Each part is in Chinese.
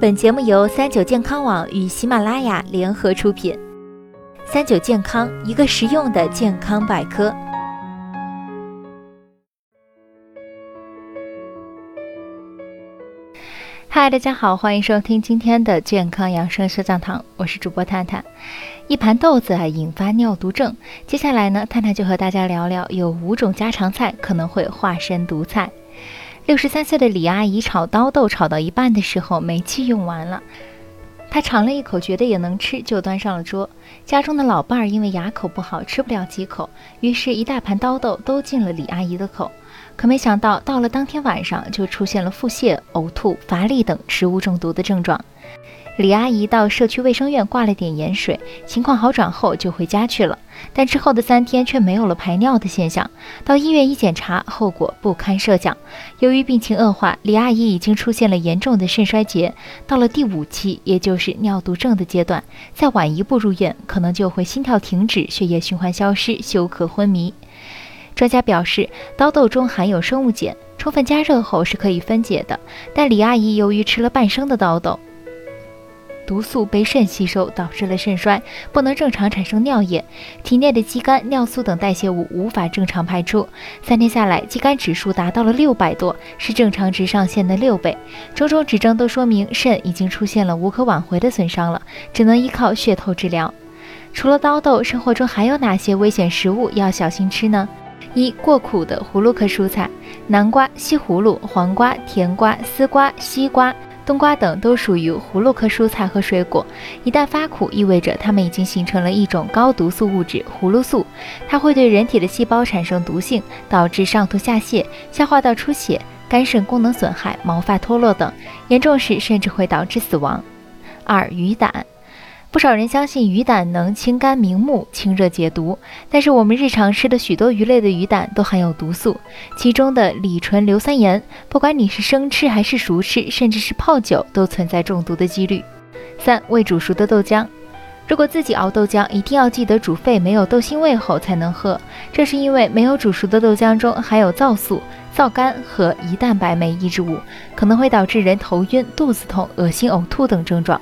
本节目由三九健康网与喜马拉雅联合出品。三九健康，一个实用的健康百科。嗨，大家好，欢迎收听今天的健康养生小讲堂，我是主播探探。一盘豆子啊，引发尿毒症。接下来呢，探探就和大家聊聊有五种家常菜可能会化身毒菜。六十三岁的李阿姨炒刀豆炒到一半的时候，煤气用完了，她尝了一口，觉得也能吃，就端上了桌。家中的老伴儿因为牙口不好，吃不了几口，于是，一大盘刀豆都进了李阿姨的口。可没想到，到了当天晚上，就出现了腹泻、呕吐、乏力等食物中毒的症状。李阿姨到社区卫生院挂了点盐水，情况好转后就回家去了。但之后的三天却没有了排尿的现象。到医院一检查，后果不堪设想。由于病情恶化，李阿姨已经出现了严重的肾衰竭，到了第五期，也就是尿毒症的阶段。再晚一步入院，可能就会心跳停止、血液循环消失、休克昏迷。专家表示，刀豆中含有生物碱，充分加热后是可以分解的。但李阿姨由于吃了半生的刀豆，毒素被肾吸收，导致了肾衰，不能正常产生尿液，体内的肌酐、尿素等代谢物无法正常排出。三天下来，肌酐指数达到了六百多，是正常值上限的六倍。种种指征都说明肾已经出现了无可挽回的损伤了，只能依靠血透治疗。除了刀豆，生活中还有哪些危险食物要小心吃呢？一过苦的葫芦科蔬菜，南瓜、西葫芦、黄瓜、甜瓜、丝瓜、西瓜、冬瓜等都属于葫芦科蔬菜和水果。一旦发苦，意味着它们已经形成了一种高毒素物质——葫芦素，它会对人体的细胞产生毒性，导致上吐下泻、消化道出血、肝肾功能损害、毛发脱落等，严重时甚至会导致死亡。二鱼胆。不少人相信鱼胆能清肝明目、清热解毒，但是我们日常吃的许多鱼类的鱼胆都含有毒素，其中的乙醇硫酸盐，不管你是生吃还是熟吃，甚至是泡酒，都存在中毒的几率。三、未煮熟的豆浆，如果自己熬豆浆，一定要记得煮沸、没有豆腥味后才能喝，这是因为没有煮熟的豆浆中含有皂素、皂苷和胰蛋白酶抑制物，可能会导致人头晕、肚子痛、恶心、呕吐等症状。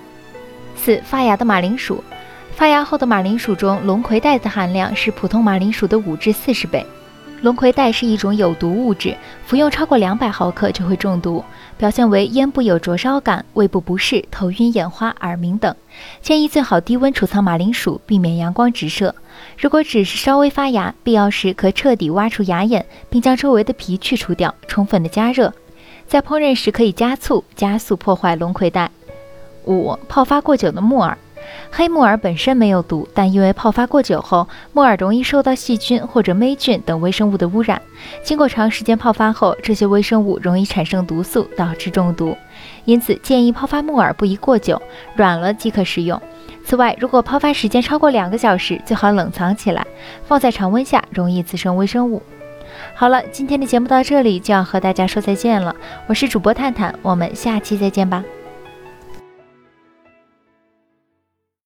四发芽的马铃薯，发芽后的马铃薯中龙葵带的含量是普通马铃薯的五至四十倍。龙葵带是一种有毒物质，服用超过两百毫克就会中毒，表现为咽部有灼烧感、胃部不适、头晕眼花、耳鸣等。建议最好低温储藏马铃薯，避免阳光直射。如果只是稍微发芽，必要时可彻底挖出芽眼，并将周围的皮去除掉，充分的加热。在烹饪时可以加醋，加速破坏龙葵带。五泡发过久的木耳，黑木耳本身没有毒，但因为泡发过久后，木耳容易受到细菌或者霉菌等微生物的污染。经过长时间泡发后，这些微生物容易产生毒素，导致中毒。因此，建议泡发木耳不宜过久，软了即可食用。此外，如果泡发时间超过两个小时，最好冷藏起来，放在常温下容易滋生微生物。好了，今天的节目到这里就要和大家说再见了。我是主播探探，我们下期再见吧。